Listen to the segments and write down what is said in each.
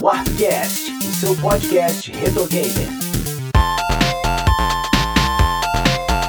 Warpcast, o seu podcast retro gamer.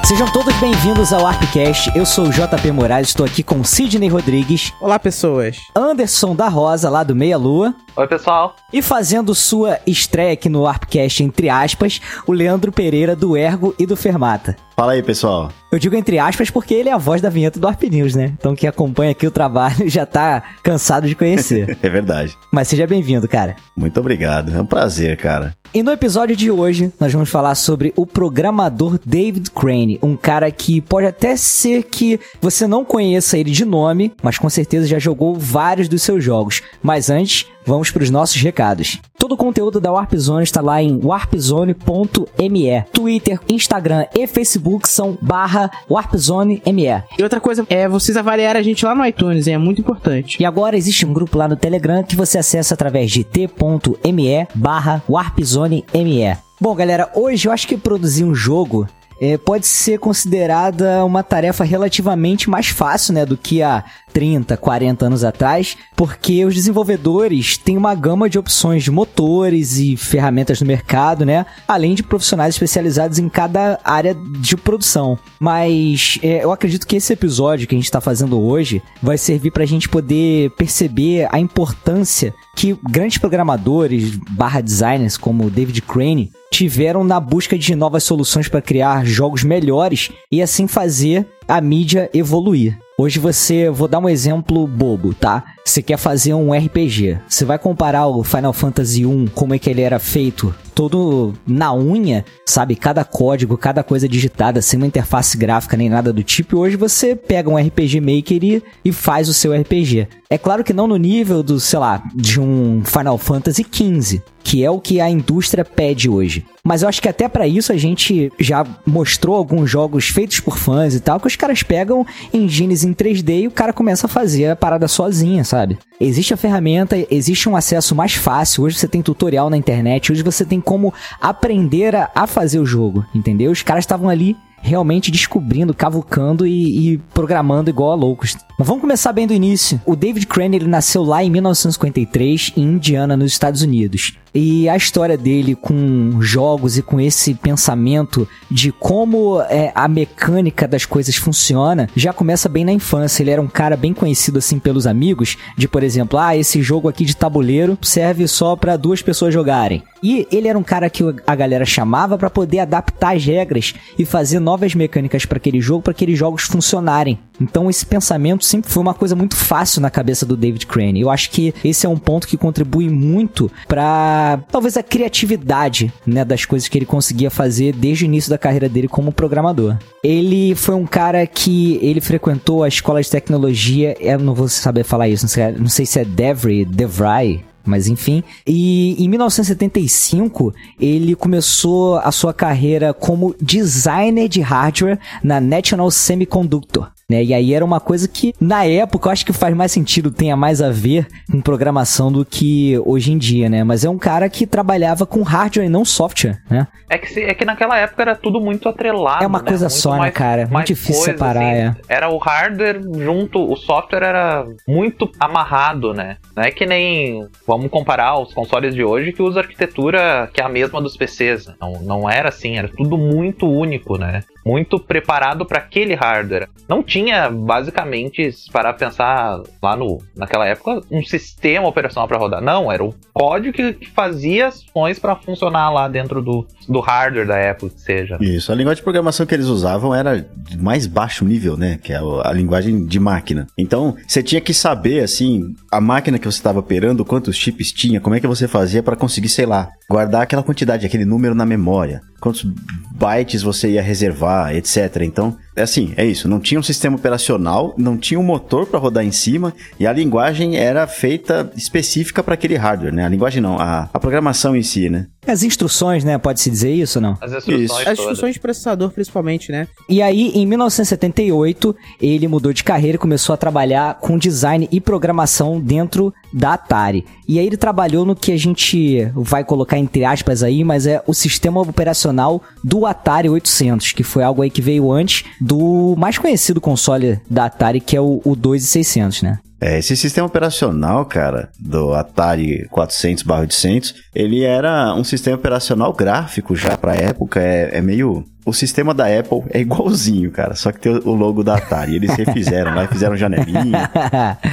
Sejam todos bem-vindos ao Arpcast. Eu sou o JP Moraes, estou aqui com Sidney Rodrigues, Olá, pessoas. Anderson da Rosa, lá do Meia Lua, Oi, pessoal. e fazendo sua estreia aqui no Arpcast, entre aspas, o Leandro Pereira do Ergo e do Fermata. Fala aí, pessoal. Eu digo entre aspas porque ele é a voz da vinheta do Arp News, né? Então quem acompanha aqui o trabalho já tá cansado de conhecer. É verdade. Mas seja bem-vindo, cara. Muito obrigado. É um prazer, cara. E no episódio de hoje, nós vamos falar sobre o programador David Crane, um cara que pode até ser que você não conheça ele de nome, mas com certeza já jogou vários dos seus jogos. Mas antes, vamos para os nossos recados. Todo o conteúdo da Warp Zone está lá em warpzone.me. Twitter, Instagram e Facebook são barra warpzone.me. E outra coisa é vocês avaliarem a gente lá no iTunes, hein? é muito importante. E agora existe um grupo lá no Telegram que você acessa através de t.me barra warpzone.me. Bom, galera, hoje eu acho que produzir um jogo é, pode ser considerada uma tarefa relativamente mais fácil, né, do que há 30, 40 anos atrás, porque os desenvolvedores têm uma gama de opções de motores e ferramentas no mercado, né, além de profissionais especializados em cada área de produção. Mas é, eu acredito que esse episódio que a gente está fazendo hoje vai servir para a gente poder perceber a importância que grandes programadores barra designers como David Crane tiveram na busca de novas soluções para criar jogos melhores e assim fazer a mídia evoluir. Hoje você, vou dar um exemplo bobo, tá? Você quer fazer um RPG, você vai comparar o Final Fantasy 1, como é que ele era feito, todo na unha, sabe? Cada código, cada coisa digitada, sem uma interface gráfica nem nada do tipo. E hoje você pega um RPG Maker e, e faz o seu RPG. É claro que não no nível do, sei lá, de um Final Fantasy XV, que é o que a indústria pede hoje. Mas eu acho que até para isso a gente já mostrou alguns jogos feitos por fãs e tal, que os caras pegam engines em 3D e o cara começa a fazer a parada sozinha, sabe? Existe a ferramenta, existe um acesso mais fácil. Hoje você tem tutorial na internet, hoje você tem como aprender a, a fazer o jogo, entendeu? Os caras estavam ali realmente descobrindo, cavucando e, e, programando igual a loucos. Mas vamos começar bem do início. O David Crane ele nasceu lá em 1953 em Indiana, nos Estados Unidos. E a história dele com jogos e com esse pensamento de como é, a mecânica das coisas funciona já começa bem na infância. Ele era um cara bem conhecido assim pelos amigos, de por exemplo, ah, esse jogo aqui de tabuleiro serve só para duas pessoas jogarem. E ele era um cara que a galera chamava para poder adaptar as regras e fazer novas mecânicas para aquele jogo, para aqueles jogos funcionarem. Então esse pensamento sempre foi uma coisa muito fácil na cabeça do David Crane. Eu acho que esse é um ponto que contribui muito para talvez a criatividade, né, das coisas que ele conseguia fazer desde o início da carreira dele como programador. Ele foi um cara que ele frequentou a escola de tecnologia, eu não vou saber falar isso, não sei, não sei se é Devry, Devry, mas enfim. E em 1975, ele começou a sua carreira como designer de hardware na National Semiconductor. Né? E aí era uma coisa que, na época, eu acho que faz mais sentido, tenha mais a ver com programação do que hoje em dia, né? Mas é um cara que trabalhava com hardware e não software, né? É que, se, é que naquela época era tudo muito atrelado. É uma né? coisa muito só, né, cara? Muito difícil coisa, separar, assim. é. Era o hardware junto, o software era muito amarrado, né? Não é que nem, vamos comparar os consoles de hoje que usa arquitetura que é a mesma dos PCs. Não, não era assim, era tudo muito único, né? Muito preparado para aquele hardware. Não tinha, basicamente, para pensar lá no, naquela época, um sistema operacional para rodar. Não, era o código que, que fazia ações para funcionar lá dentro do, do hardware da Apple, que seja. Isso, a linguagem de programação que eles usavam era de mais baixo nível, né? Que é a linguagem de máquina. Então, você tinha que saber, assim, a máquina que você estava operando, quantos chips tinha, como é que você fazia para conseguir, sei lá, guardar aquela quantidade, aquele número na memória, quantos bytes você ia reservar, etc. Então, é assim, é isso. Não tinha um sistema operacional, não tinha um motor para rodar em cima e a linguagem era feita específica para aquele hardware, né? A linguagem não, a, a programação em si, né? As instruções, né? Pode-se dizer isso ou não? As instruções Isso. As instruções de processador, principalmente, né? E aí, em 1978, ele mudou de carreira e começou a trabalhar com design e programação dentro da Atari. E aí ele trabalhou no que a gente vai colocar entre aspas aí, mas é o sistema operacional do Atari 800, que foi algo aí que veio antes do mais conhecido console da Atari, que é o, o 2600, né? É, esse sistema operacional, cara, do Atari 400/800, ele era um sistema operacional gráfico já pra época, é, é meio o sistema da Apple é igualzinho, cara, só que tem o logo da Atari. Eles refizeram lá, fizeram janelinha.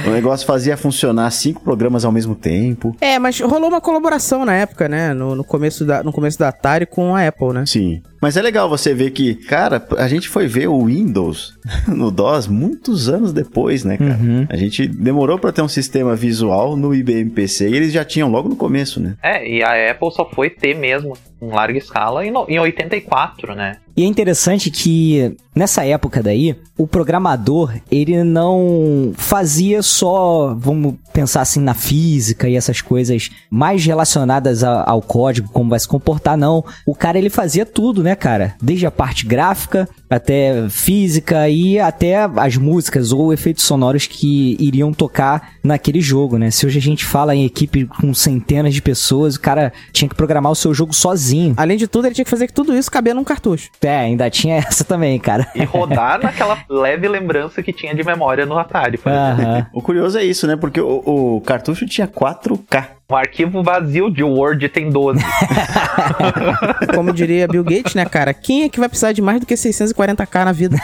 o negócio fazia funcionar cinco programas ao mesmo tempo. É, mas rolou uma colaboração na época, né? No, no, começo, da, no começo da Atari com a Apple, né? Sim. Mas é legal você ver que, cara, a gente foi ver o Windows no DOS muitos anos depois, né, cara? Uhum. A gente demorou pra ter um sistema visual no IBM PC e eles já tinham logo no começo, né? É, e a Apple só foi ter mesmo em larga escala em, no- em 84, né? E é interessante que nessa época daí, o programador, ele não fazia só, vamos pensar assim, na física e essas coisas mais relacionadas a- ao código, como vai se comportar, não. O cara, ele fazia tudo, né, cara? Desde a parte gráfica, até física e até as músicas ou efeitos sonoros que iriam tocar naquele jogo, né? Se hoje a gente fala em equipe com centenas de pessoas, o cara tinha que programar o seu jogo sozinho. Além de tudo, ele tinha que fazer que tudo isso cabia num cartucho. É, ainda tinha essa também, cara. E rodar naquela leve lembrança que tinha de memória no Atari, por exemplo. Aham. O curioso é isso, né? Porque o, o cartucho tinha 4K. Um arquivo vazio de Word tem 12. Como diria Bill Gates, né, cara? Quem é que vai precisar de mais do que 640k na vida?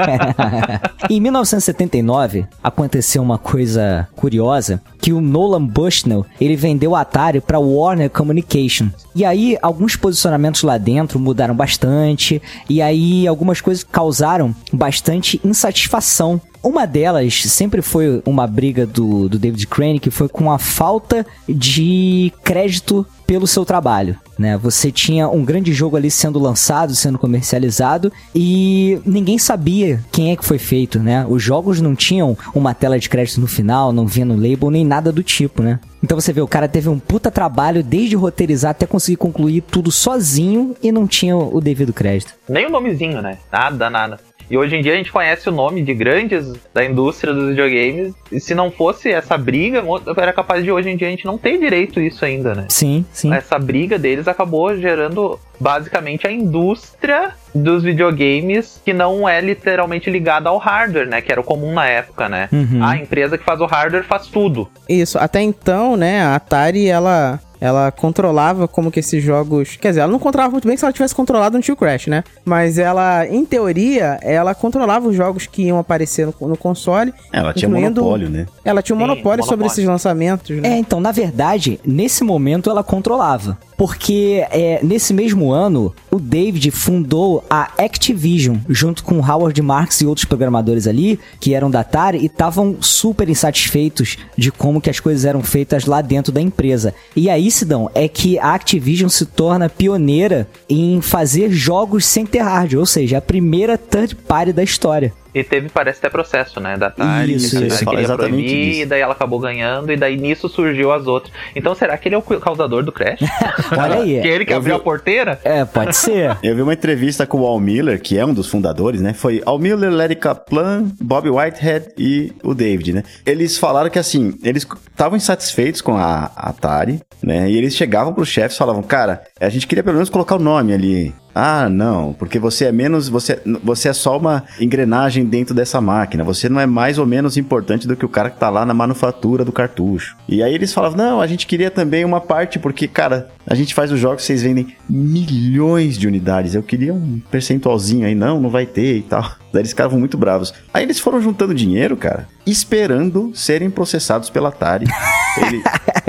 em 1979, aconteceu uma coisa curiosa, que o Nolan Bushnell, ele vendeu o Atari para Warner Communication. E aí, alguns posicionamentos lá dentro mudaram bastante, e aí algumas coisas causaram bastante insatisfação. Uma delas sempre foi uma briga do, do David Crane, que foi com a falta de crédito pelo seu trabalho, né? Você tinha um grande jogo ali sendo lançado, sendo comercializado e ninguém sabia quem é que foi feito, né? Os jogos não tinham uma tela de crédito no final, não vinha no label nem nada do tipo, né? Então você vê, o cara teve um puta trabalho desde roteirizar até conseguir concluir tudo sozinho e não tinha o devido crédito. Nem o nomezinho, né? Nada, nada. E hoje em dia a gente conhece o nome de grandes da indústria dos videogames. E se não fosse essa briga, era capaz de hoje em dia a gente não ter direito isso ainda, né? Sim, sim. Essa briga deles acabou gerando basicamente a indústria dos videogames que não é literalmente ligada ao hardware, né? Que era o comum na época, né? Uhum. A empresa que faz o hardware faz tudo. Isso, até então, né, a Atari, ela ela controlava como que esses jogos. Quer dizer, ela não controlava muito bem se ela tivesse controlado no Tio Crash, né? Mas ela, em teoria, ela controlava os jogos que iam aparecer no, no console. Ela tinha monopólio, né? Ela tinha um Sim, monopólio sobre monopólio. esses lançamentos, É, né? então, na verdade, nesse momento ela controlava. Porque é, nesse mesmo ano, o David fundou a Activision, junto com Howard Marks e outros programadores ali, que eram da Atari, e estavam super insatisfeitos de como que as coisas eram feitas lá dentro da empresa. E aí, Sidão, é que a Activision se torna pioneira em fazer jogos sem ter hardware, ou seja, a primeira third party da história. E teve, parece, até processo, né? Da Atari. Isso, que a isso. Queria exatamente proibir, disso. E daí ela acabou ganhando, e daí nisso surgiu as outras. Então será que ele é o causador do Crash? Olha aí. que é ele que abriu vi- a porteira? É, pode ser. Eu vi uma entrevista com o Al Miller, que é um dos fundadores, né? Foi Al Miller, Larry Kaplan, Bob Whitehead e o David, né? Eles falaram que, assim, eles estavam insatisfeitos com a Atari, né? E eles chegavam pros chefes e falavam, cara, a gente queria pelo menos colocar o nome ali. Ah, não, porque você é menos, você, você é só uma engrenagem dentro dessa máquina. Você não é mais ou menos importante do que o cara que tá lá na manufatura do cartucho. E aí eles falavam, não, a gente queria também uma parte, porque, cara, a gente faz os jogos, vocês vendem milhões de unidades. Eu queria um percentualzinho aí, não, não vai ter e tal. Daí eles ficavam muito bravos. Aí eles foram juntando dinheiro, cara, esperando serem processados pela Atari. Ele,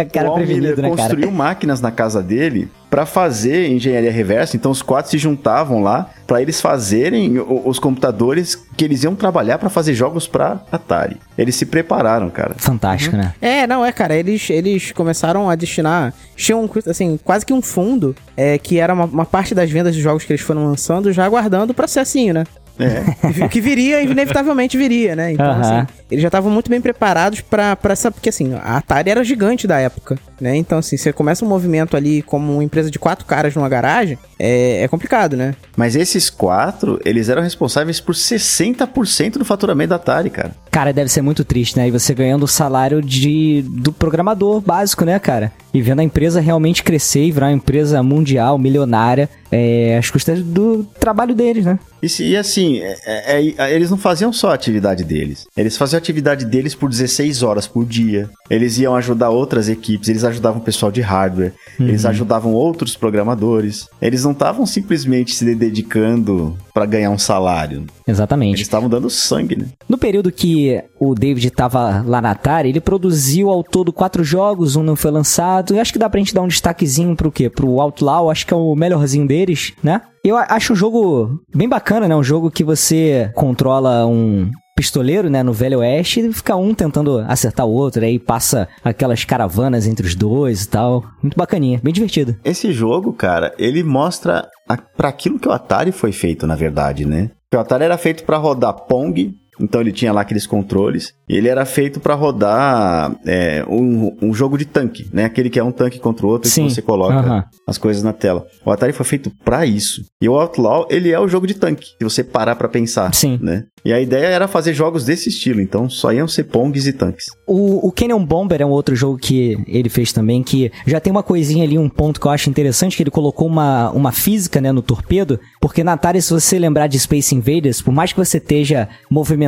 Cara o Al Miller né, cara? construiu máquinas na casa dele pra fazer engenharia reversa. Então os quatro se juntavam lá pra eles fazerem os computadores que eles iam trabalhar pra fazer jogos pra Atari. Eles se prepararam, cara. Fantástico, né? É, não, é, cara, eles, eles começaram a destinar. Tinham, assim, quase que um fundo, é, que era uma, uma parte das vendas de jogos que eles foram lançando, já aguardando o processinho, né? É. Que vi- que viria, inevitavelmente viria, né? Então, Aham. assim, eles já estavam muito bem preparados pra essa. Porque assim, a Atari era gigante da época, né? Então, assim, você começa um movimento ali como uma empresa de quatro caras numa garagem, é, é complicado, né? Mas esses quatro, eles eram responsáveis por 60% do faturamento da Atari, cara. Cara, deve ser muito triste, né? E você ganhando o salário de, do programador básico, né, cara? E vendo a empresa realmente crescer e virar uma empresa mundial, milionária, é, às custas do trabalho deles, né? E, se- e assim, é- é- é- eles não faziam só a atividade deles. Eles faziam a atividade deles por 16 horas por dia. Eles iam ajudar outras equipes, eles ajudavam o pessoal de hardware, eles ajudavam outros programadores. Eles não estavam simplesmente se dedicando pra ganhar um salário. Eles Exatamente. estavam dando sangue, né? No período que o David tava lá na Atari, ele produziu ao todo quatro jogos, um não foi lançado. E acho que dá pra gente dar um destaquezinho pro quê? Pro Outlaw, acho que é o melhorzinho deles, né? Eu acho um jogo bem bacana, né? Um jogo que você controla um pistoleiro, né, no Velho Oeste, e fica um tentando acertar o outro, aí passa aquelas caravanas entre os dois e tal. Muito bacaninha, bem divertido. Esse jogo, cara, ele mostra para aquilo que o Atari foi feito, na verdade, né? O Atari era feito pra rodar Pong, então ele tinha lá aqueles controles. E ele era feito pra rodar é, um, um jogo de tanque, né? Aquele que é um tanque contra o outro e Sim, que você coloca as coisas na tela. O Atari foi feito pra isso. E o Outlaw, ele é o jogo de tanque, se você parar pra pensar, Sim. né? E a ideia era fazer jogos desse estilo, então só iam ser Pongs e tanques. O, o Canyon Bomber é um outro jogo que ele fez também, que já tem uma coisinha ali, um ponto que eu acho interessante, que ele colocou uma, uma física, né, no torpedo, porque na Atari, se você lembrar de Space Invaders, por mais que você esteja movimentando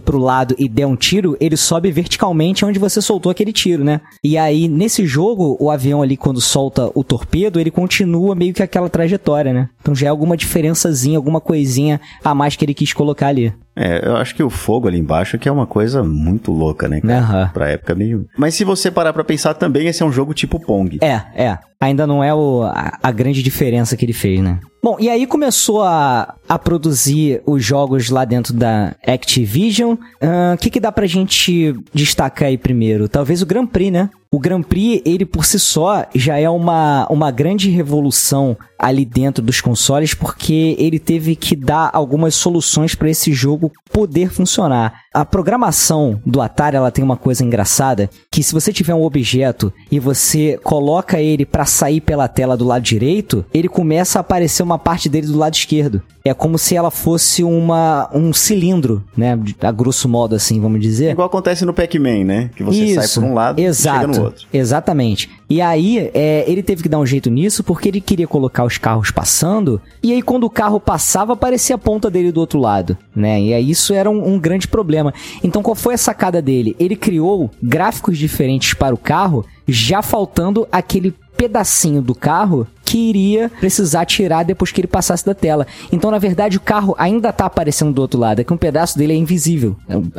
pro lado e der um tiro, ele sobe verticalmente onde você soltou aquele tiro, né? E aí, nesse jogo, o avião ali, quando solta o torpedo, ele continua meio que aquela trajetória, né? Então já é alguma diferençazinha, alguma coisinha a mais que ele quis colocar ali. É, eu acho que o fogo ali embaixo que é uma coisa muito louca, né? cara? Aham. Pra época meio. Mas se você parar pra pensar também, esse é um jogo tipo Pong. É, é. Ainda não é o, a, a grande diferença que ele fez, né? Bom, e aí começou a, a produzir os jogos lá dentro da Activision. O que, que dá pra gente destacar aí primeiro? Talvez o Grand Prix, né? O Grand Prix, ele por si só, já é uma, uma grande revolução ali dentro dos consoles, porque ele teve que dar algumas soluções para esse jogo poder funcionar. A programação do Atari, ela tem uma coisa engraçada, que se você tiver um objeto e você coloca ele para sair pela tela do lado direito, ele começa a aparecer uma parte dele do lado esquerdo. É como se ela fosse uma um cilindro, né, a grosso modo assim, vamos dizer. Igual acontece no Pac-Man, né? Que você sai por um lado Exato, e chega no outro. Exatamente. E aí, é, ele teve que dar um jeito nisso porque ele queria colocar os carros passando. E aí, quando o carro passava, aparecia a ponta dele do outro lado, né? E aí, isso era um, um grande problema. Então, qual foi a sacada dele? Ele criou gráficos diferentes para o carro, já faltando aquele pedacinho do carro que iria precisar tirar depois que ele passasse da tela. Então, na verdade, o carro ainda tá aparecendo do outro lado, é que um pedaço dele é invisível.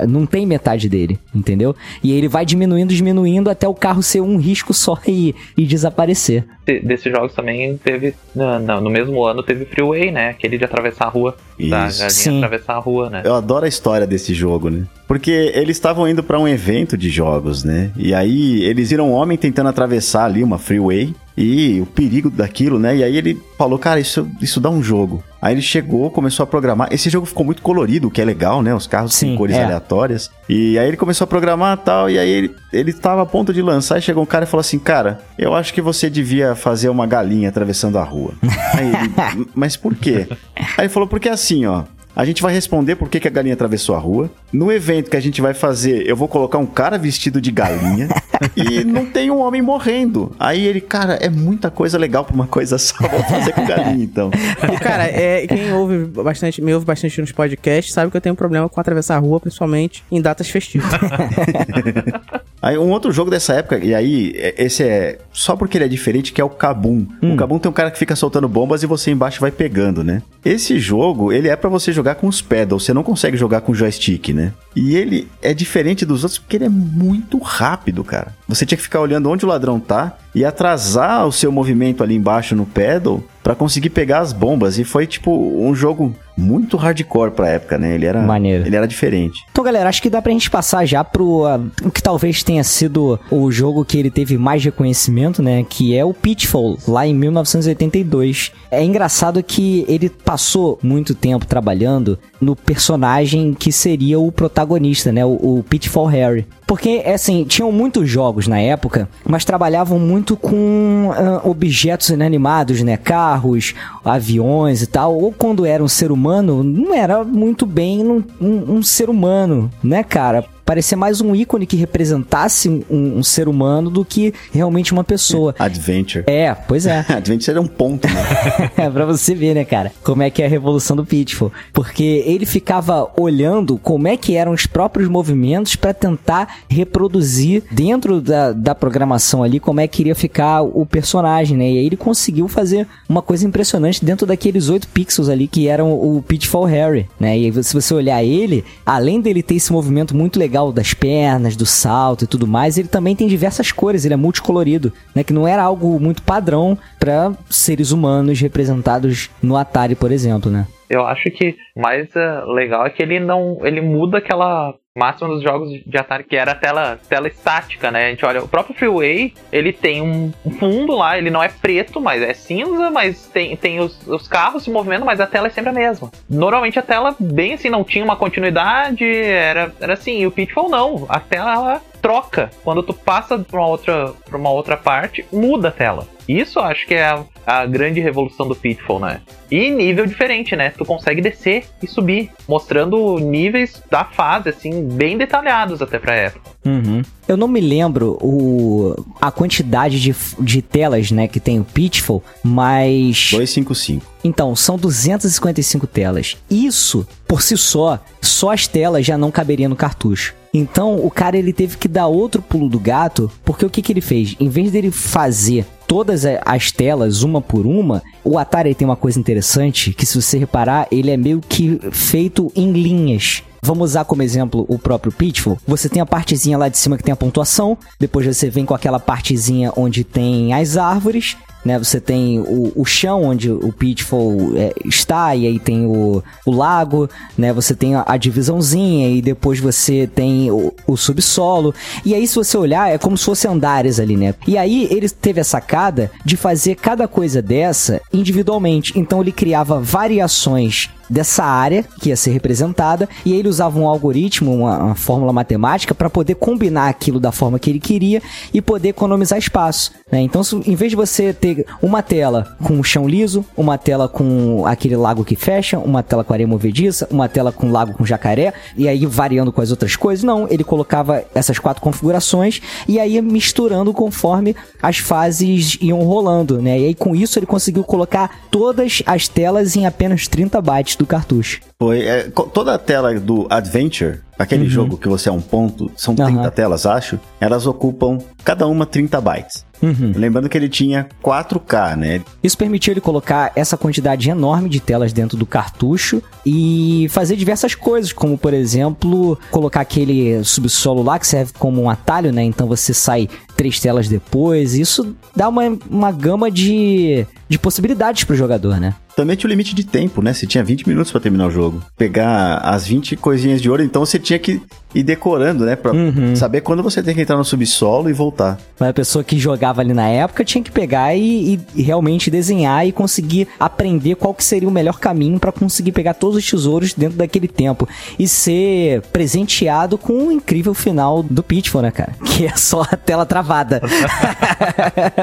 Não tem metade dele, entendeu? E ele vai diminuindo, diminuindo até o carro ser um risco só e, e desaparecer. De- desses jogos também teve. No, no- no mesmo ano teve Freeway, né? Aquele de atravessar a rua. Da Isso. galinha Sim. atravessar a rua, né? Eu adoro a história desse jogo, né? Porque eles estavam indo pra um evento de jogos, né? E aí eles viram um homem tentando atravessar ali uma freeway e o perigo daquilo, né? E aí ele falou, cara, isso, isso dá um jogo. Aí ele chegou, começou a programar. Esse jogo ficou muito colorido, o que é legal, né? Os carros Sim, com cores é. aleatórias. E aí ele começou a programar e tal, e aí ele, ele tava a ponto de lançar e chegou um cara e falou assim, cara, eu acho que você devia fazer uma galinha atravessando a rua. aí ele, mas por quê? Aí ele falou, porque assim, ó, a gente vai responder por que, que a galinha atravessou a rua. No evento que a gente vai fazer, eu vou colocar um cara vestido de galinha e não tem um homem morrendo. Aí ele, cara, é muita coisa legal pra uma coisa só. Vou fazer com galinha então. E, cara, é, quem ouve bastante, me ouve bastante nos podcasts sabe que eu tenho um problema com atravessar a rua, principalmente em datas festivas. Aí um outro jogo dessa época, e aí é- esse é só porque ele é diferente, que é o Kabum. O Kabum tem um cara que fica soltando bombas e você embaixo vai pegando, né? Esse jogo, ele é pra você jogar com os pedals, você não consegue jogar com joystick, né? E ele é diferente dos outros porque ele é muito rápido, cara. Você tinha que ficar olhando onde o ladrão tá e atrasar o seu movimento ali embaixo no pedal pra conseguir pegar as bombas. E foi tipo um jogo muito hardcore pra época, né? Ele era, Maneiro. ele era diferente. Então, galera, acho que dá pra gente passar já pro ah, o que talvez tenha sido o jogo que ele teve mais reconhecimento, né? Que é o Pitfall, lá em 1982. É engraçado que ele passou muito tempo trabalhando no personagem que seria o protagonista, né? O, o Pitfall Harry. Porque, assim, tinham muitos jogos na época, mas trabalhavam muito com ah, objetos inanimados, né? Carros, aviões e tal. Ou quando era um ser humano, não era muito bem um, um- um ser humano, né, cara? Parecia mais um ícone que representasse um, um ser humano do que realmente uma pessoa. Adventure. É, pois é. Adventure era um ponto, né? É pra você ver, né, cara? Como é que é a revolução do Pitfall. Porque ele ficava olhando como é que eram os próprios movimentos pra tentar reproduzir dentro da, da programação ali como é que iria ficar o personagem, né? E aí ele conseguiu fazer uma coisa impressionante dentro daqueles 8 pixels ali que eram o Pitfall Harry, né? E aí, se você olhar ele, além dele ter esse movimento muito legal das pernas, do salto e tudo mais, ele também tem diversas cores, ele é multicolorido, né? Que não era algo muito padrão pra seres humanos representados no Atari, por exemplo, né? Eu acho que mais eh, legal é que ele não. ele muda aquela máxima dos jogos de Atari que era tela, tela estática, né? A gente olha, o próprio Freeway, ele tem um, fundo lá, ele não é preto, mas é cinza, mas tem, tem os, os carros se movimentando, mas a tela é sempre a mesma. Normalmente a tela, bem assim, não tinha uma continuidade, era, era assim, e o Pitfall não, a tela ela troca. Quando tu passa pra uma outra, pra uma outra parte, muda a tela. Isso eu acho que é a grande revolução do Pitfall, né? E nível diferente, né? Tu consegue descer e subir, mostrando níveis da fase, assim, bem detalhados até pra época. Uhum. Eu não me lembro o, a quantidade de, de telas, né, que tem o Pitfall, mas... 255. Então, são 255 telas. Isso, por si só, só as telas já não caberiam no cartucho. Então, o cara ele teve que dar outro pulo do gato, porque o que, que ele fez? Em vez dele fazer todas as telas uma por uma, o Atari tem uma coisa interessante, que se você reparar, ele é meio que feito em linhas. Vamos usar como exemplo o próprio Pitfall. Você tem a partezinha lá de cima que tem a pontuação, depois você vem com aquela partezinha onde tem as árvores, né? Você tem o, o chão onde o Pitfall é, está, e aí tem o, o lago, né? Você tem a, a divisãozinha, e depois você tem o, o subsolo. E aí, se você olhar, é como se fosse andares ali, né? E aí, ele teve a sacada de fazer cada coisa dessa individualmente. Então, ele criava variações dessa área que ia ser representada e ele usava um algoritmo, uma, uma fórmula matemática para poder combinar aquilo da forma que ele queria e poder economizar espaço. né? Então, se- em vez de você ter uma tela com o chão liso, uma tela com aquele lago que fecha, uma tela com areia movediça, uma tela com lago com jacaré e aí variando com as outras coisas, não, ele colocava essas quatro configurações e aí misturando conforme as fases iam rolando, né? E aí com isso ele conseguiu colocar todas as telas em apenas 30 bytes do cartucho. Foi, é, toda a tela do Adventure, aquele jogo que você é um ponto, são 30 Aham. telas, acho, elas ocupam cada uma 30 bytes. Uhum. Lembrando que ele tinha 4K, né? Isso permitiu ele colocar essa quantidade enorme de telas dentro do cartucho e fazer diversas coisas, como por exemplo, colocar aquele subsolo lá que serve como um atalho, né? Então você sai três telas depois. Isso dá uma, uma gama de, de possibilidades pro jogador, né? Também tinha o limite de tempo, né? Você tinha 20 minutos pra terminar o jogo. Pegar as 20 coisinhas de ouro, então você tinha que ir decorando, né? Pra Uhum. saber quando você tem que entrar no subsolo e voltar. Mas a pessoa que jogava ali na época tinha que pegar e, e realmente desenhar e conseguir aprender qual que seria o melhor caminho pra conseguir pegar todos os tesouros dentro daquele tempo e ser presenteado com um incrível final do Pitfall, né, cara? Que é só a tela travada.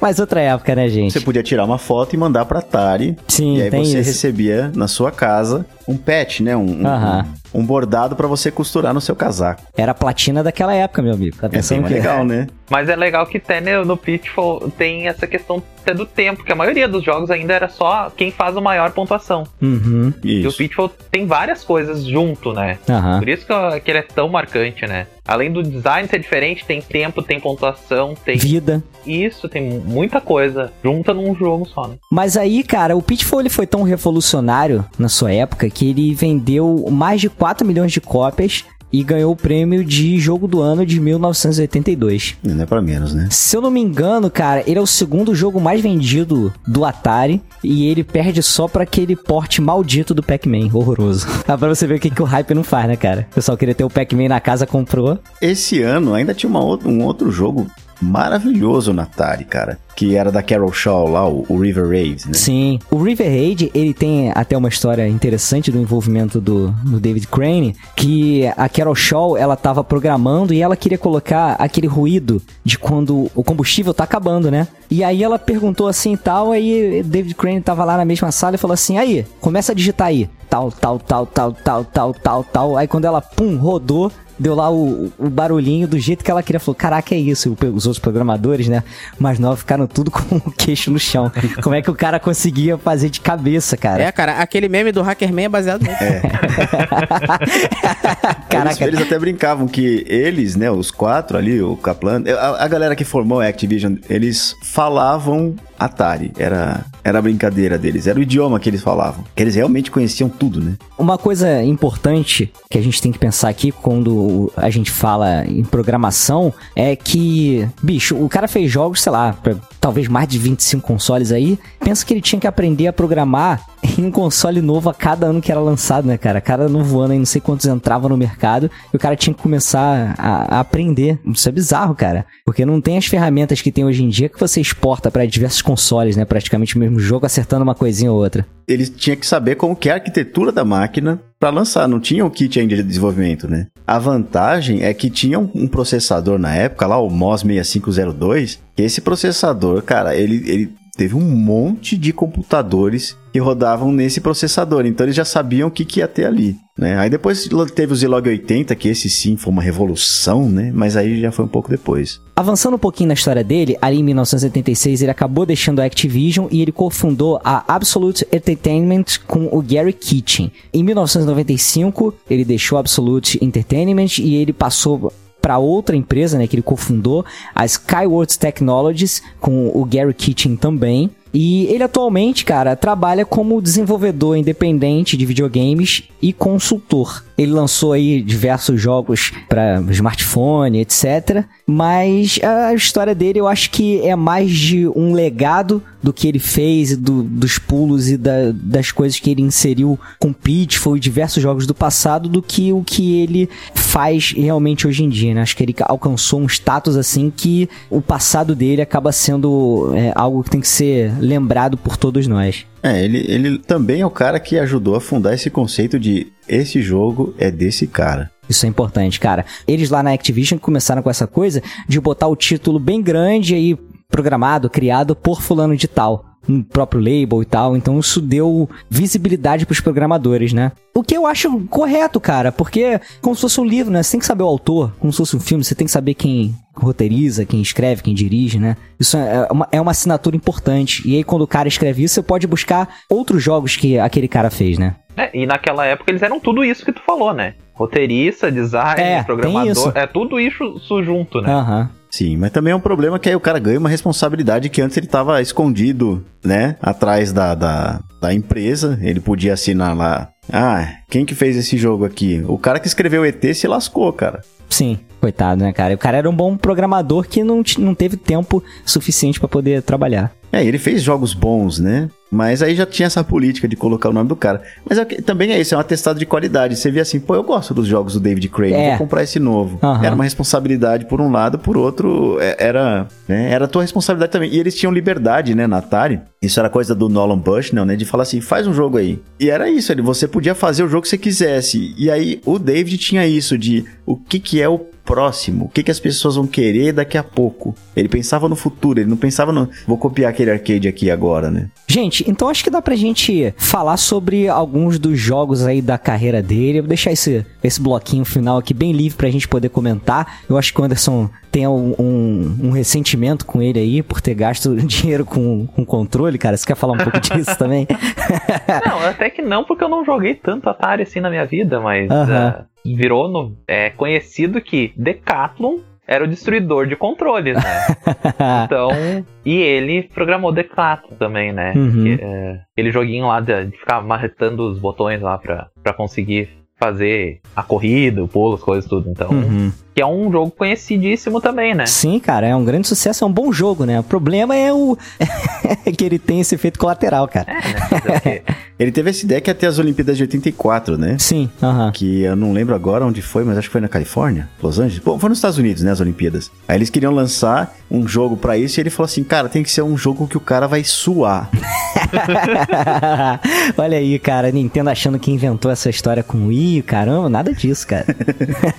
Mas outra época, né, gente? Você podia tirar uma foto e mandar pra Atari. Sim, e aí você isso. recebia na sua casa um patch, né? Um, um- Aham. Um bordado pra você costurar no seu casaco. Era a platina daquela época, meu amigo. Tá É que legal, né? Mas é legal que até no, no Pitfall tem essa questão até do tempo, que a maioria dos jogos ainda era só quem faz a maior pontuação. Uhum. E o. Pitfall tem várias coisas junto, né? Aham. Por isso que, que ele é tão marcante, né? Além do design ser diferente, tem tempo, tem pontuação, tem Vida. isso, tem muita coisa junta num jogo só, né? Mas aí, cara, o Pitfall ele foi tão revolucionário na sua época que ele vendeu mais de 4 milhões de cópias e ganhou o prêmio de jogo do ano de 1982. Não é pra menos, né? Se eu não me engano, cara, ele é o segundo jogo mais vendido do Atari e ele perde só pra aquele porte maldito do Pac-Man, horroroso. Dá pra você ver o que, que o hype não faz, né, cara? O pessoal queria ter o Pac-Man na casa, comprou. Esse ano ainda tinha uma outra, um outro jogo maravilhoso na Atari, cara. Que era da Carol Shaw lá, o, River Raid, né? Sim. O River Raid, ele tem até uma história interessante do envolvimento do, do David Crane, que a Carol Shaw, ela tava programando e ela queria colocar aquele ruído de quando o combustível tá acabando, né? E aí ela perguntou assim e tal, aí David Crane tava lá na mesma sala e falou assim, aí, começa a digitar aí. Tal, tal, tal, tal, tal, tal, tal, tal. Aí quando ela, pum, rodou, deu lá o, o, barulhinho do jeito que ela queria. Falou, caraca, é isso. Os outros programadores, né, mais novos, ficaram tudo com o queixo no chão. Como é que o cara conseguia fazer de cabeça, cara? É, cara, aquele meme do Hackerman é baseado nisso. É. caraca. Eles, eles, até brincavam que eles, né, os quatro ali, o Kaplan, a, a galera que formou a Activision, eles falavam Atari. Era, era a brincadeira deles, era o idioma que eles falavam. Que eles realmente conheciam tudo, né? Uma coisa importante que a gente tem que pensar aqui quando a gente fala em programação é que, bicho, o cara fez jogos, sei lá, pra talvez mais de 25 consoles aí. Pensa que ele tinha que aprender a programar em um console novo a cada ano que era lançado, né, cara? Cada novo ano aí, não sei quantos entrava no mercado, e o cara tinha que começar a, a aprender. Isso é bizarro, cara. Porque não tem as ferramentas que tem hoje em dia que você exporta para diversos consoles, né? Praticamente o mesmo jogo, acertando uma coisinha ou outra. Eles tinham que saber como que é a arquitetura da máquina para lançar, não tinha o kit ainda de desenvolvimento, né? A vantagem é que tinha um processador na época, lá o MOS 6502, que esse processador, cara, ele, ele teve um monte de computadores que rodavam nesse processador, então eles já sabiam o que, que ia ter ali, né? Aí depois teve o Zilog 80, que esse sim foi uma revolução, né? Mas aí já foi um pouco depois. Avançando um pouquinho na história dele, ali em 1986 ele acabou deixando a Activision e ele cofundou a Absolute Entertainment com o Gary Kitchen. Em 1995 ele deixou a Absolute Entertainment e ele passou para outra empresa, né, que ele cofundou, a Skywords Technologies, com o Gary Kitchen também. E ele atualmente, cara, trabalha como desenvolvedor independente de videogames e consultor. Ele lançou aí diversos jogos para smartphone, etc. Mas a história dele eu acho que é mais de um legado do que ele fez, do, dos pulos e da, das coisas que ele inseriu com Pitfall e diversos jogos do passado, do que o que ele faz realmente hoje em dia, né? Acho que ele alcançou um status assim que o passado dele acaba sendo é, algo que tem que ser lembrado por todos nós. É, ele, ele também é o cara que ajudou a fundar esse conceito de esse jogo é desse cara. Isso é importante, cara. Eles lá na Activision começaram com essa coisa de botar o título bem grande aí, programado, criado por fulano de tal no próprio label e tal. Então isso deu visibilidade para os programadores, né? O que eu acho correto, cara, porque como se fosse um livro, né? Você tem que saber o autor, como se fosse um filme, você tem que saber quem roteiriza, quem escreve, quem dirige, né? Isso é uma, é uma assinatura importante. E aí, quando o cara escreve isso, você pode buscar outros jogos que aquele cara fez, né? É, e naquela época eles eram tudo isso que tu falou, né? Roteirista, design, é, programador, é tudo isso, isso junto, né? Aham. Uhum. Sim, mas também é um problema que aí o cara ganha uma responsabilidade que antes ele estava escondido, né? Atrás da, da, da empresa. Ele podia assinar lá. Ah, quem que fez esse jogo aqui? O cara que escreveu ET se lascou, cara. Sim, coitado, né, cara? O cara era um bom programador que não, não teve tempo suficiente para poder trabalhar. É, ele fez jogos bons, né? Mas aí já tinha essa política de colocar o nome do cara. Mas é, também é isso, é um atestado de qualidade. Você vê assim, pô, eu gosto dos jogos do David Crane, é. vou comprar esse novo. Uhum. Era uma responsabilidade por um lado, por outro, é, era, né, era a tua responsabilidade também. E eles tinham liberdade, né, na Atari. Isso era coisa do Nolan Bushnell, né, de falar assim, faz um jogo aí. E era isso, você podia fazer o jogo que você quisesse. E aí o David tinha isso de o que que é o próximo, o que, que as pessoas vão querer daqui a pouco. Ele pensava no futuro, ele não pensava no. Vou copiar aquele arcade aqui agora, né? Gente, então acho que dá pra gente falar sobre alguns dos jogos aí da carreira dele. Eu vou deixar esse, esse bloquinho final aqui bem livre pra gente poder comentar. Eu acho que o Anderson tem um, um, um ressentimento com ele aí por ter gasto dinheiro com, com controle, cara. Você quer falar um pouco disso também? não, até que não, porque eu não joguei tanto Atari assim na minha vida, mas. Uh -huh. uh, virou no, é, conhecido que Decathlon era o destruidor de controles, né? então, e ele programou Decathlon também, né? Uhum. Que, é, aquele joguinho lá de, de, ficar marretando os botões lá pra, pra conseguir fazer a corrida, o pulo, as coisas tudo. Então, Uhum. que é um jogo conhecidíssimo também, né? Sim, cara, é um grande sucesso, é um bom jogo, né? O problema é o que ele tem esse efeito colateral, cara. É, né? Ele teve essa ideia que ter as Olimpíadas de 84, né? Sim, aham. Que eu não lembro agora onde foi, mas acho que foi na Califórnia, Los Angeles. Bom, foi nos Estados Unidos, né? As Olimpíadas. Aí eles queriam lançar um jogo pra isso e ele falou assim: cara, tem que ser um jogo que o cara vai suar. Olha aí, cara, Nintendo achando que inventou essa história com o Wii, caramba, nada disso, cara.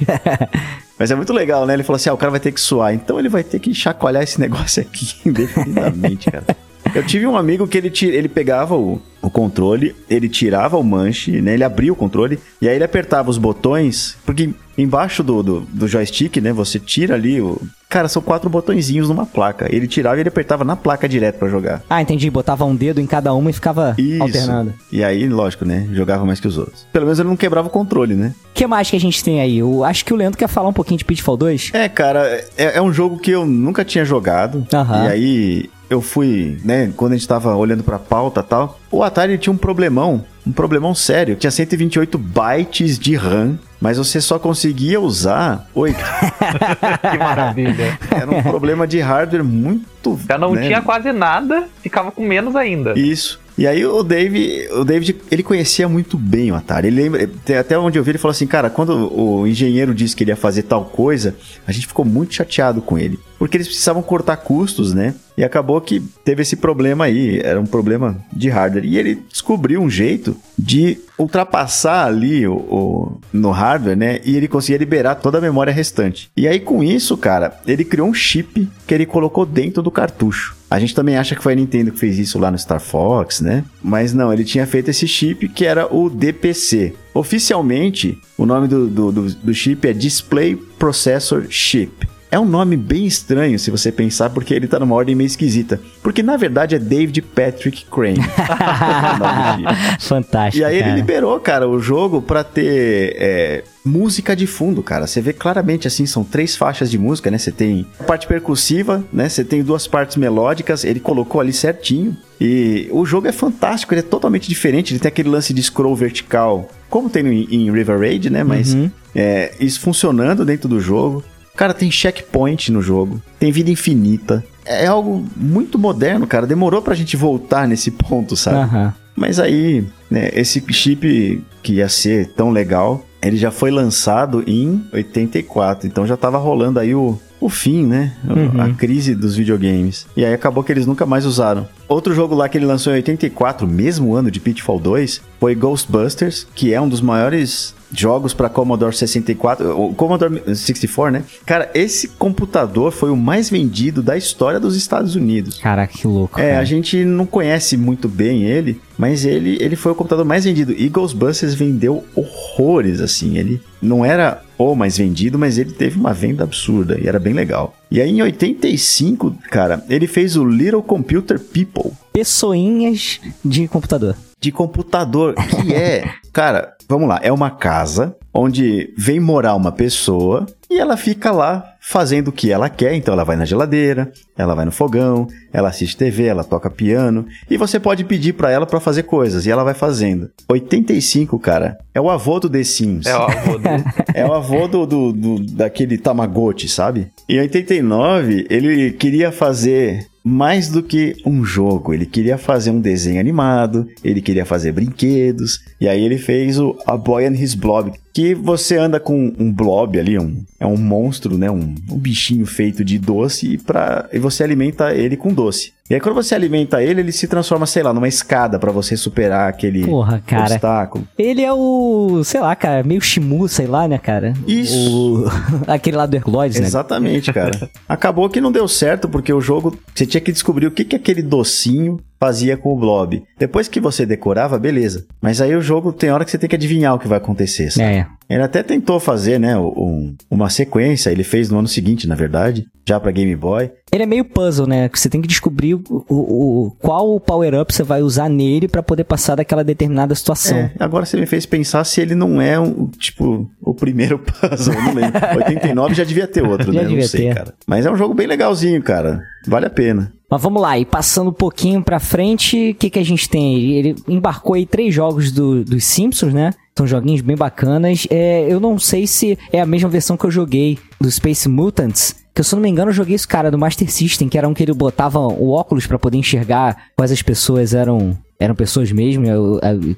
Mas é muito legal, né? Ele falou assim: ah, o cara vai ter que suar, então ele vai ter que chacoalhar esse negócio aqui indefinidamente, cara. Eu tive um amigo que ele, ti- ele pegava o, o controle, ele tirava o manche, né? Ele abria o controle e aí ele apertava os botões, porque embaixo do, do, do joystick, né? Você tira ali o. Cara, são quatro botõezinhos numa placa. Ele tirava e ele apertava na placa direto pra jogar. ah, entendi, botava um dedo em cada uma e ficava Isso. alternando. E aí, lógico, né? Jogava mais que os outros. Pelo menos ele não quebrava o controle, né? O que mais que a gente tem aí? Eu acho que o Leandro quer falar um pouquinho de Pitfall 2. É, cara, é, é um jogo que eu nunca tinha jogado. Aham. E aí eu fui, né, quando a gente tava olhando pra pauta e tal, o Atari tinha um problemão, um problemão sério. Tinha 128 bytes de RAM, mas você só conseguia usar 8. Que maravilha. Era um problema de hardware muito. Já não né, tinha quase nada, ficava com menos ainda. Isso. E aí o Dave, o David, ele conhecia muito bem o Atari. Ele lembra, até- até onde eu vi, ele falou assim, cara, quando o engenheiro disse que ele ia fazer tal coisa, a gente ficou muito chateado com ele. Porque eles precisavam cortar custos, né? E acabou que teve esse problema aí, era um problema de hardware. E ele descobriu um jeito de ultrapassar ali o, o- no hardware, né? E ele conseguia liberar toda a memória restante. E aí com isso, cara, ele criou um chip que ele colocou dentro do cartucho. A gente também acha que foi a Nintendo que fez isso lá no Star Fox, né? Mas não, ele tinha feito esse chip que era o DPC. Oficialmente, o nome do, do, do- do chip é Display Processor Chip. É um nome bem estranho se você pensar, porque ele tá numa ordem meio esquisita. Porque na verdade é David Patrick Crane. Fantástico. E aí ele cara. liberou, cara, o jogo pra ter é, música de fundo, cara. Você vê claramente assim, são três faixas de música, né? Você tem a parte percussiva, né? Você tem duas partes melódicas, ele colocou ali certinho. E o jogo é fantástico, ele é totalmente diferente. Ele tem aquele lance de scroll vertical, como tem em River Raid, né? Mas Uhum. é, isso funcionando dentro do jogo. Cara, tem checkpoint no jogo, tem vida infinita. É algo muito moderno, cara. Demorou pra gente voltar nesse ponto, sabe? Aham. Mas aí, né, esse chip que ia ser tão legal, ele já foi lançado em 84, então já tava rolando aí o, o fim, né? A crise dos videogames. E aí acabou que eles nunca mais usaram. Outro jogo lá que ele lançou em 84, mesmo ano de Pitfall 2, foi Ghostbusters, que é um dos maiores jogos para Commodore 64, o Commodore 64, né? Cara, esse computador foi o mais vendido da história dos Estados Unidos. Caraca, que louco. É, cara. a gente não conhece muito bem ele, mas ele, ele foi o computador mais vendido. E Ghostbusters vendeu horrores, assim. Ele não era o mais vendido, mas ele teve uma venda absurda e era bem legal. E aí em 85, cara, ele fez o Little Computer People Pessoinhas de computador. De computador, que é, cara, vamos lá, é uma casa onde vem morar uma pessoa e ela fica lá fazendo o que ela quer, então ela vai na geladeira, ela vai no fogão, ela assiste TV, ela toca piano e você pode pedir pra ela pra fazer coisas e ela vai fazendo. 85, cara, é o avô do The Sims. É o avô dele. É o avô do, do, do- daquele Tamagotchi, sabe? Em 89, ele queria fazer mais do que um jogo. Ele queria fazer um desenho animado, ele queria fazer brinquedos. E aí ele fez o A Boy and His Blob, que você anda com um blob ali, um, é um monstro, né? Um, um bichinho feito de doce e, pra, e você alimenta ele com doce. E aí quando você alimenta ele, ele se transforma, sei lá, numa escada pra você superar aquele Porra, cara. obstáculo. Ele é o, sei lá, cara, meio Shimu, sei lá, né, cara? Isso. O- aquele lá do Herculoides, né? Exatamente, cara. Acabou que não deu certo porque o jogo você tinha que descobrir o que, que aquele docinho fazia com o blob. Depois que você decorava, beleza. Mas aí o jogo tem hora que você tem que adivinhar o que vai acontecer. sabe? É. Ele até tentou fazer, né, um- uma sequência. Ele fez no ano seguinte, na verdade, já pra Game Boy. Ele é meio puzzle, né? Que você tem que descobrir o, o- o- qual power-up você vai usar nele pra poder passar daquela determinada situação. É, agora você me fez pensar se ele não é um, tipo, o primeiro puzzle, não lembro. 89 já devia ter outro, Já né? Não devia sei, ter. cara. Mas é um jogo bem legalzinho, cara. Vale a pena. Mas vamos lá, e passando um pouquinho pra frente, o que, que a gente tem? aí? Ele embarcou aí três jogos do, dos Simpsons, né? São joguinhos bem bacanas. É, eu não sei se é a mesma versão que eu joguei do Space Mutants. Que se eu não me engano, eu joguei esse cara do Master System, que era um que ele botava o óculos para poder enxergar quais as pessoas eram eram pessoas mesmo,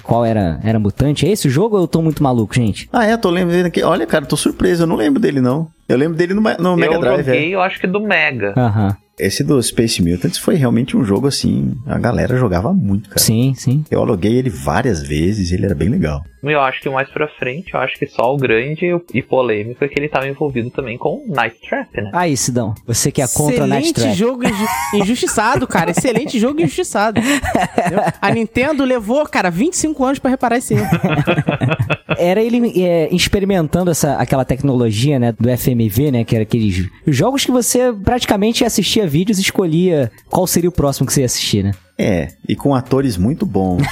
qual era, era mutante. É esse o jogo ou eu tô muito maluco, gente? Ah, é, tô lembrando aqui. Olha, cara, tô surpreso, eu não lembro dele, não. Eu lembro dele no, no Mega Drive. Eu joguei, é. eu acho que do Mega. Aham. Esse do Space Mutants foi realmente um jogo assim, a galera jogava muito, cara. Sim, sim. Eu aluguei ele várias vezes, ele era bem legal. Eu acho que mais pra frente, eu acho que só o grande e polêmico é que ele tava envolvido também com Night Trap, né? Aí, Sidão, você que é contra Night Trap. Excelente jogo inju injustiçado, cara. Excelente jogo injustiçado. A Nintendo levou, cara, 25 anos para reparar esse erro. Era ele é, experimentando essa, aquela tecnologia, né, do FMV, né, que era aqueles jogos que você praticamente assistia vídeos e escolhia qual seria o próximo que você ia assistir, né? É, e com atores muito bons.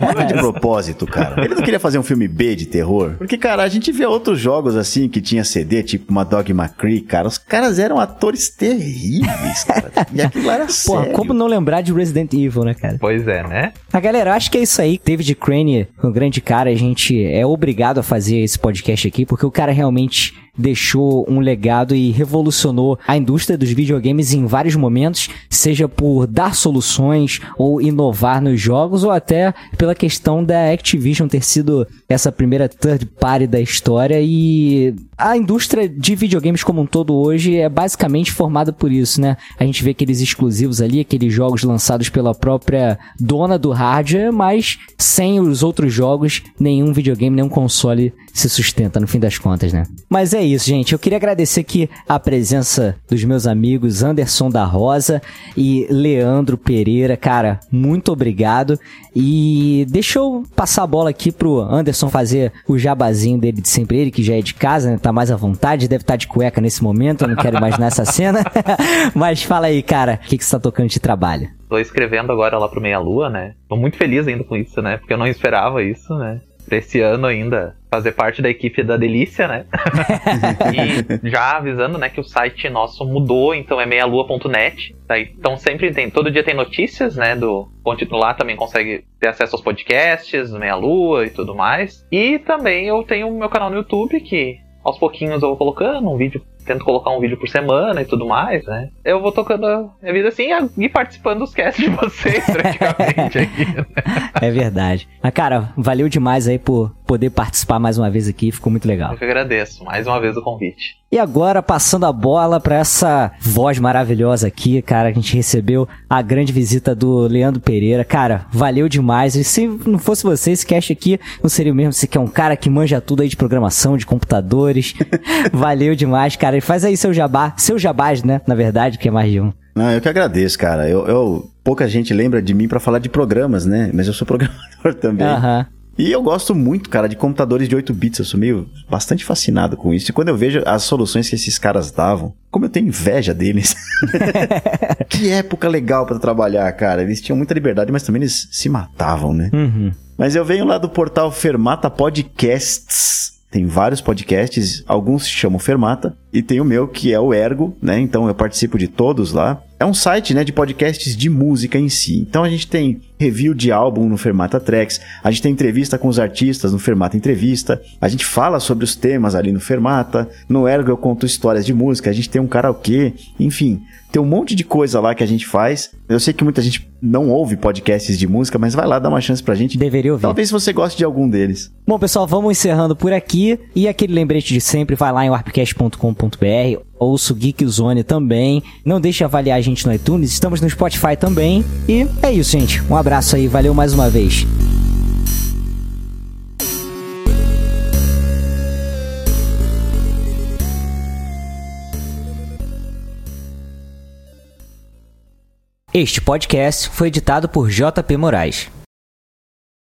Não é de propósito, cara. Ele não queria fazer um filme B de terror. Porque, cara, a gente vê outros jogos assim que tinha CD, tipo uma Dog McCree, cara. Os caras eram atores terríveis, cara. E aquilo era Porra, como não lembrar de Resident Evil, né, cara? Pois é, né? A galera, acho que é isso aí. David Crane, um grande cara, a gente é obrigado a fazer esse podcast aqui, porque o cara realmente deixou um legado e revolucionou a indústria dos videogames em vários momentos, seja por dar soluções ou inovar nos jogos, ou até pela questão da Activision ter sido essa primeira third party da história e a indústria de videogames como um todo hoje é basicamente formada por isso, né? A gente vê aqueles exclusivos ali, aqueles jogos lançados pela própria dona do hardware, mas sem os outros jogos, nenhum videogame, nenhum console se sustenta no fim das contas, né? Mas é isso, gente. Eu queria agradecer aqui a presença dos meus amigos Anderson da Rosa e Leandro Pereira. Cara, muito obrigado. E deixa eu passar a bola aqui pro Anderson fazer o jabazinho dele de sempre, ele que já é de casa, né? Tá mais à vontade, deve estar tá de cueca nesse momento, eu não quero imaginar essa cena. Mas fala aí, cara, o que, que você tá tocando de trabalho? Tô escrevendo agora lá pro Meia Lua, né? Tô muito feliz ainda com isso, né? Porque eu não esperava isso, né? Pra esse ano ainda fazer parte da equipe da Delícia, né? e já avisando, né, que o site nosso mudou, então é meialua.net. Tá? Então sempre tem, todo dia tem notícias, né, do lá também consegue ter acesso aos podcasts, Meia Lua e tudo mais. E também eu tenho o meu canal no YouTube que aos pouquinhos eu vou colocando um vídeo tento colocar um vídeo por semana e tudo mais, né? Eu vou tocando a minha vida assim e participando dos casts de vocês, praticamente. aqui, né? É verdade. Mas, cara, valeu demais aí por poder participar mais uma vez aqui, ficou muito legal. Eu que agradeço, mais uma vez o convite. E agora, passando a bola para essa voz maravilhosa aqui, cara, a gente recebeu a grande visita do Leandro Pereira. Cara, valeu demais. E se não fosse você, esse cast aqui não seria o mesmo. Você que é um cara que manja tudo aí de programação, de computadores. valeu demais, cara. E faz aí seu jabá. Seu jabás, né? Na verdade, que é mais de um. Não, eu que agradeço, cara. Eu, eu pouca gente lembra de mim para falar de programas, né? Mas eu sou programador também. Aham. E eu gosto muito, cara, de computadores de 8 bits. Eu sou meio bastante fascinado com isso. E quando eu vejo as soluções que esses caras davam, como eu tenho inveja deles. que época legal para trabalhar, cara. Eles tinham muita liberdade, mas também eles se matavam, né? Uhum. Mas eu venho lá do portal Fermata Podcasts. Tem vários podcasts, alguns se chamam Fermata, e tem o meu que é o Ergo, né? Então eu participo de todos lá. É um site, né, de podcasts de música em si. Então a gente tem review de álbum no Fermata Tracks, a gente tem entrevista com os artistas no Fermata Entrevista, a gente fala sobre os temas ali no Fermata, no Ergo eu conto histórias de música, a gente tem um karaokê, enfim, tem um monte de coisa lá que a gente faz. Eu sei que muita gente não ouve podcasts de música, mas vai lá dar uma chance pra gente. Deveria ouvir. Talvez você goste de algum deles. Bom, pessoal, vamos encerrando por aqui. E aquele lembrete de sempre, vai lá em warpcast.com.br, ouça o Geek Zone também. Não deixe de avaliar a gente no iTunes, estamos no Spotify também. E é isso, gente. Um abraço aí, valeu mais uma vez. Este podcast foi editado por JP Moraes.